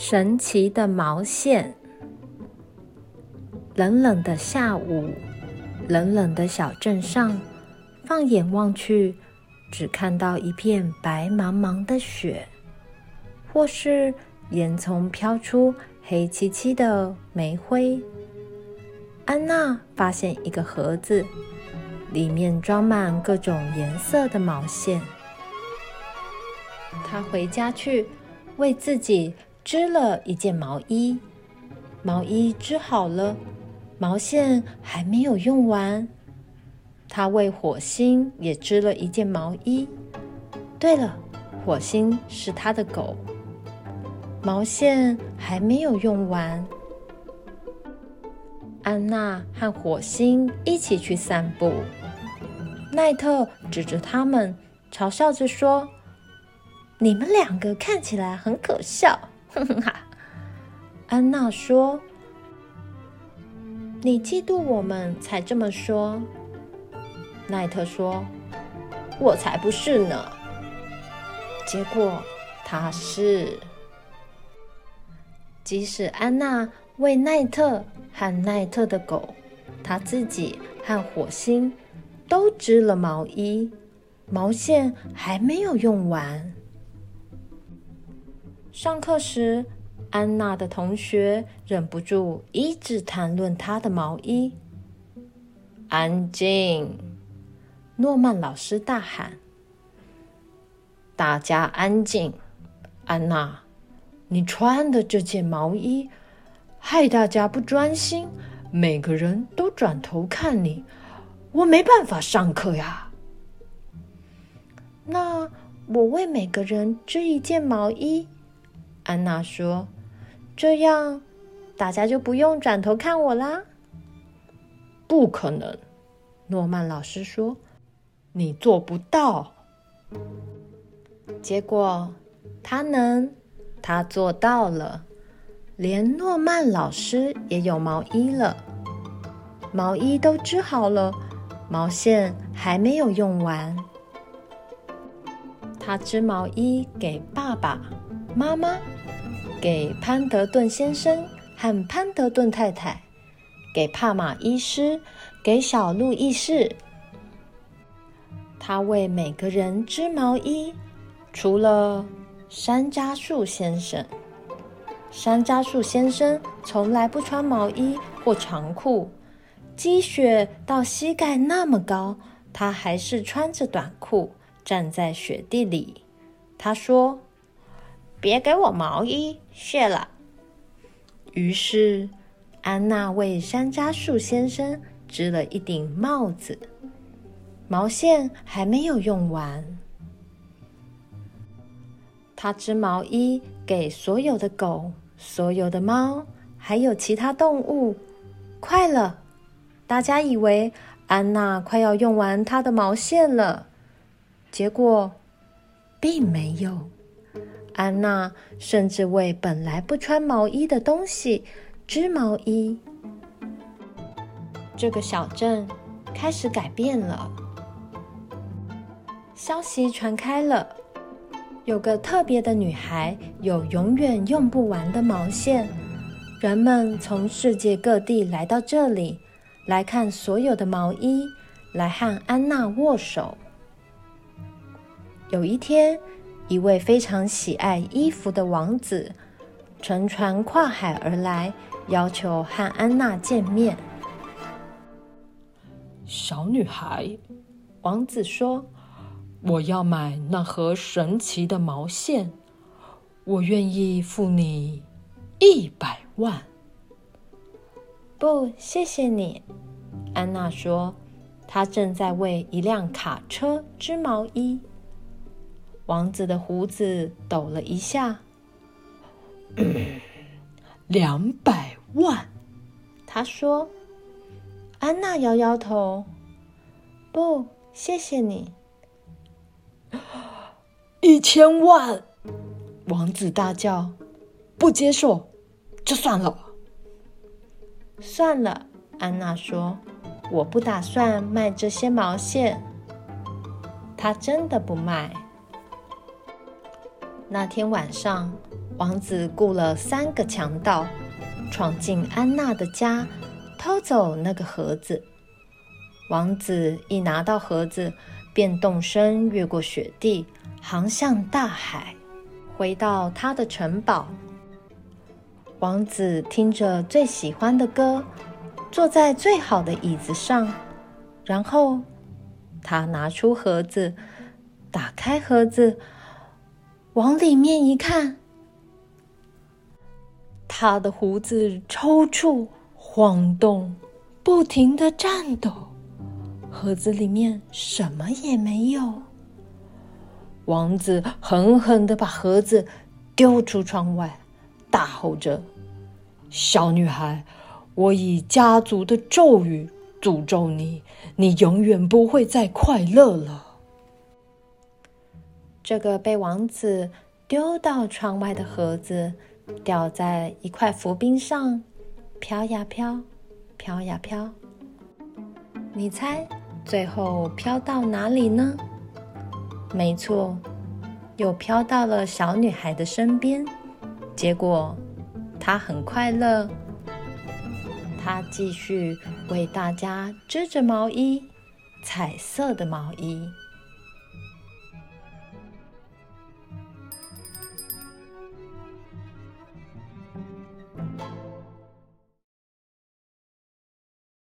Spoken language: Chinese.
神奇的毛线。冷冷的下午，冷冷的小镇上，放眼望去，只看到一片白茫茫的雪，或是烟囱飘出黑漆漆的煤灰。安娜发现一个盒子，里面装满各种颜色的毛线。她回家去，为自己织了一件毛衣。毛衣织好了，毛线还没有用完。他为火星也织了一件毛衣。对了，火星是他的狗。毛线还没有用完。安娜和火星一起去散步，奈特指着他们，嘲笑着说：“你们两个看起来很可笑。”哼哼哈。安娜说：“你嫉妒我们才这么说。”奈特说：“我才不是呢。”结果他是。即使安娜。为奈特和奈特的狗，他自己和火星都织了毛衣，毛线还没有用完。上课时，安娜的同学忍不住一直谈论她的毛衣。安静！诺曼老师大喊：“大家安静！安娜，你穿的这件毛衣。”害大家不专心，每个人都转头看你，我没办法上课呀。那我为每个人织一件毛衣，安娜说，这样大家就不用转头看我啦。不可能，诺曼老师说，你做不到。结果他能，他做到了。连诺曼老师也有毛衣了，毛衣都织好了，毛线还没有用完。他织毛衣给爸爸妈妈，给潘德顿先生和潘德顿太太，给帕玛医师，给小路易士。他为每个人织毛衣，除了山楂树先生。山楂树先生从来不穿毛衣或长裤，积雪到膝盖那么高，他还是穿着短裤站在雪地里。他说：“别给我毛衣，谢了。”于是，安娜为山楂树先生织了一顶帽子，毛线还没有用完。他织毛衣给所有的狗、所有的猫，还有其他动物。快了，大家以为安娜快要用完她的毛线了，结果并没有。安娜甚至为本来不穿毛衣的东西织毛衣。这个小镇开始改变了，消息传开了。有个特别的女孩，有永远用不完的毛线。人们从世界各地来到这里，来看所有的毛衣，来和安娜握手。有一天，一位非常喜爱衣服的王子乘船跨海而来，要求和安娜见面。小女孩，王子说。我要买那盒神奇的毛线，我愿意付你一百万。不，谢谢你，安娜说。她正在为一辆卡车织毛衣。王子的胡子抖了一下。两百万，他说。安娜摇摇头。不，谢谢你。一千万！王子大叫：“不接受，就算了。”算了，安娜说：“我不打算卖这些毛线。”他真的不卖。那天晚上，王子雇了三个强盗，闯进安娜的家，偷走那个盒子。王子一拿到盒子，便动身越过雪地，航向大海，回到他的城堡。王子听着最喜欢的歌，坐在最好的椅子上，然后他拿出盒子，打开盒子，往里面一看，他的胡子抽搐、晃动，不停的颤抖。盒子里面什么也没有。王子狠狠的把盒子丢出窗外。大吼着：“小女孩，我以家族的咒语诅咒你，你永远不会再快乐了。”这个被王子丢到窗外的盒子，掉在一块浮冰上，飘呀飘，飘呀飘。你猜，最后飘到哪里呢？没错，又飘到了小女孩的身边。结果，她很快乐。她继续为大家织着毛衣，彩色的毛衣。